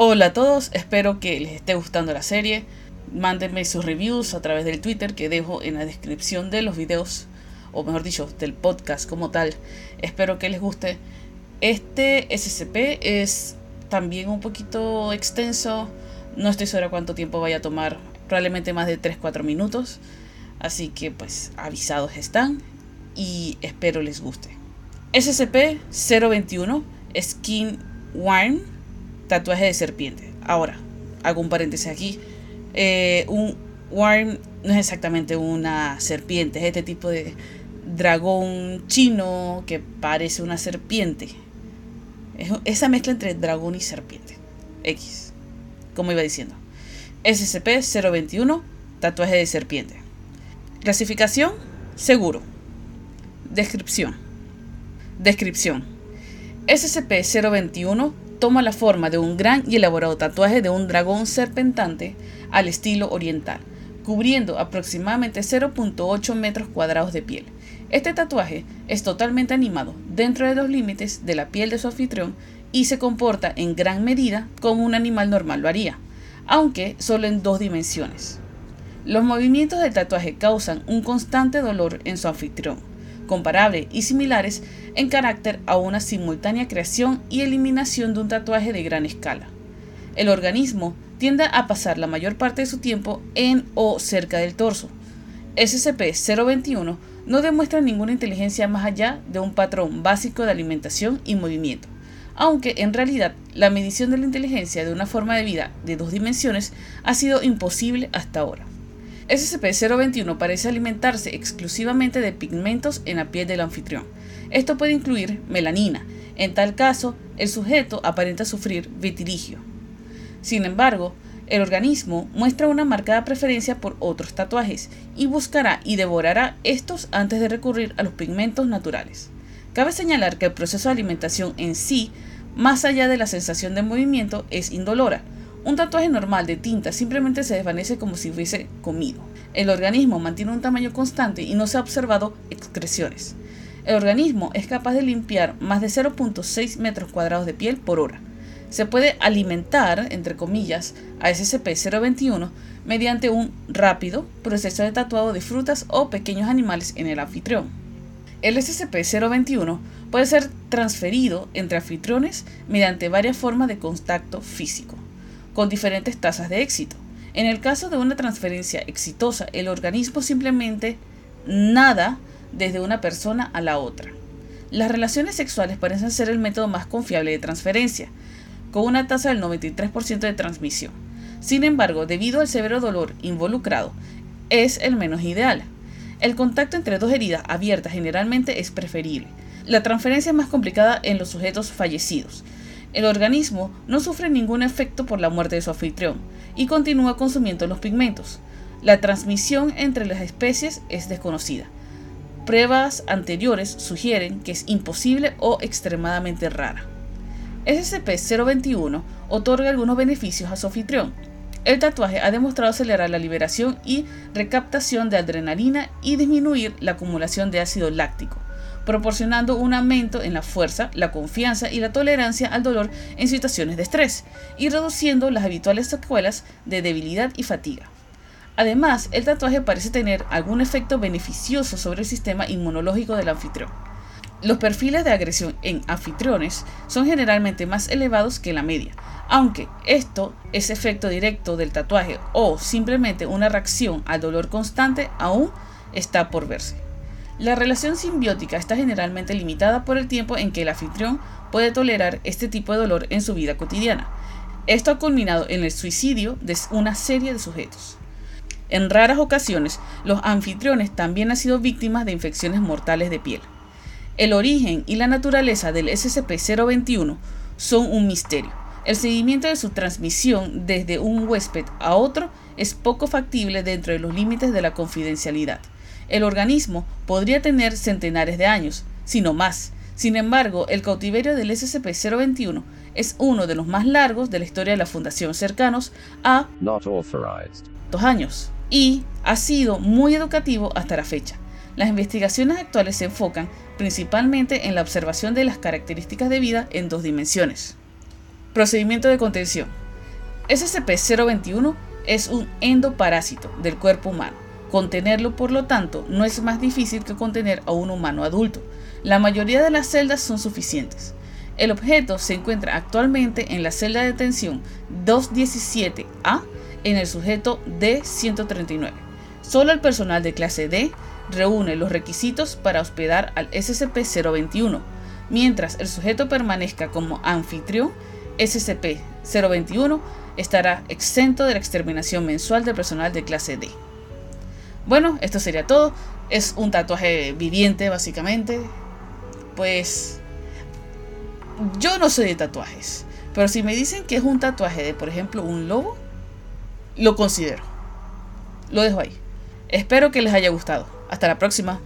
Hola a todos, espero que les esté gustando la serie. Mándenme sus reviews a través del Twitter que dejo en la descripción de los videos, o mejor dicho, del podcast como tal. Espero que les guste. Este SCP es también un poquito extenso. No estoy segura cuánto tiempo vaya a tomar. Probablemente más de 3-4 minutos. Así que pues avisados están. Y espero les guste. SCP-021 Skin Worm Tatuaje de serpiente. Ahora, hago un paréntesis aquí. Eh, un worm no es exactamente una serpiente, es este tipo de dragón chino que parece una serpiente. Es esa mezcla entre dragón y serpiente. X. Como iba diciendo. SCP-021, tatuaje de serpiente. Clasificación, seguro. Descripción. Descripción. SCP-021 toma la forma de un gran y elaborado tatuaje de un dragón serpentante al estilo oriental, cubriendo aproximadamente 0.8 metros cuadrados de piel. Este tatuaje es totalmente animado dentro de los límites de la piel de su anfitrión y se comporta en gran medida como un animal normal lo haría, aunque solo en dos dimensiones. Los movimientos del tatuaje causan un constante dolor en su anfitrión, comparable y similares en carácter a una simultánea creación y eliminación de un tatuaje de gran escala. El organismo tiende a pasar la mayor parte de su tiempo en o cerca del torso. SCP-021 no demuestra ninguna inteligencia más allá de un patrón básico de alimentación y movimiento, aunque en realidad la medición de la inteligencia de una forma de vida de dos dimensiones ha sido imposible hasta ahora. SCP-021 parece alimentarse exclusivamente de pigmentos en la piel del anfitrión. Esto puede incluir melanina. En tal caso, el sujeto aparenta sufrir vitiligio. Sin embargo, el organismo muestra una marcada preferencia por otros tatuajes y buscará y devorará estos antes de recurrir a los pigmentos naturales. Cabe señalar que el proceso de alimentación en sí, más allá de la sensación de movimiento, es indolora. Un tatuaje normal de tinta simplemente se desvanece como si hubiese comido. El organismo mantiene un tamaño constante y no se ha observado excreciones. El organismo es capaz de limpiar más de 0.6 metros cuadrados de piel por hora se puede alimentar, entre comillas, a SCP-021 mediante un rápido proceso de tatuado de frutas o pequeños animales en el anfitrión. El SCP-021 puede ser transferido entre anfitriones mediante varias formas de contacto físico, con diferentes tasas de éxito. En el caso de una transferencia exitosa, el organismo simplemente nada desde una persona a la otra. Las relaciones sexuales parecen ser el método más confiable de transferencia, con una tasa del 93% de transmisión. Sin embargo, debido al severo dolor involucrado, es el menos ideal. El contacto entre dos heridas abiertas generalmente es preferible. La transferencia es más complicada en los sujetos fallecidos. El organismo no sufre ningún efecto por la muerte de su anfitrión y continúa consumiendo los pigmentos. La transmisión entre las especies es desconocida. Pruebas anteriores sugieren que es imposible o extremadamente rara. SCP-021 otorga algunos beneficios a su anfitrión. El tatuaje ha demostrado acelerar la liberación y recaptación de adrenalina y disminuir la acumulación de ácido láctico, proporcionando un aumento en la fuerza, la confianza y la tolerancia al dolor en situaciones de estrés, y reduciendo las habituales secuelas de debilidad y fatiga. Además, el tatuaje parece tener algún efecto beneficioso sobre el sistema inmunológico del anfitrión. Los perfiles de agresión en anfitriones son generalmente más elevados que la media, aunque esto es efecto directo del tatuaje o simplemente una reacción al dolor constante aún está por verse. La relación simbiótica está generalmente limitada por el tiempo en que el anfitrión puede tolerar este tipo de dolor en su vida cotidiana. Esto ha culminado en el suicidio de una serie de sujetos. En raras ocasiones, los anfitriones también han sido víctimas de infecciones mortales de piel. El origen y la naturaleza del SCP-021 son un misterio. El seguimiento de su transmisión desde un huésped a otro es poco factible dentro de los límites de la confidencialidad. El organismo podría tener centenares de años, si no más. Sin embargo, el cautiverio del SCP-021 es uno de los más largos de la historia de la Fundación cercanos a dos años y ha sido muy educativo hasta la fecha. Las investigaciones actuales se enfocan principalmente en la observación de las características de vida en dos dimensiones. Procedimiento de contención. SCP-021 es un endoparásito del cuerpo humano. Contenerlo, por lo tanto, no es más difícil que contener a un humano adulto. La mayoría de las celdas son suficientes. El objeto se encuentra actualmente en la celda de detención 217A en el sujeto D139. Solo el personal de clase D reúne los requisitos para hospedar al SCP-021. Mientras el sujeto permanezca como anfitrión, SCP-021 estará exento de la exterminación mensual del personal de clase D. Bueno, esto sería todo. Es un tatuaje viviente, básicamente. Pues yo no soy de tatuajes. Pero si me dicen que es un tatuaje de, por ejemplo, un lobo, lo considero. Lo dejo ahí. Espero que les haya gustado. Hasta la próxima.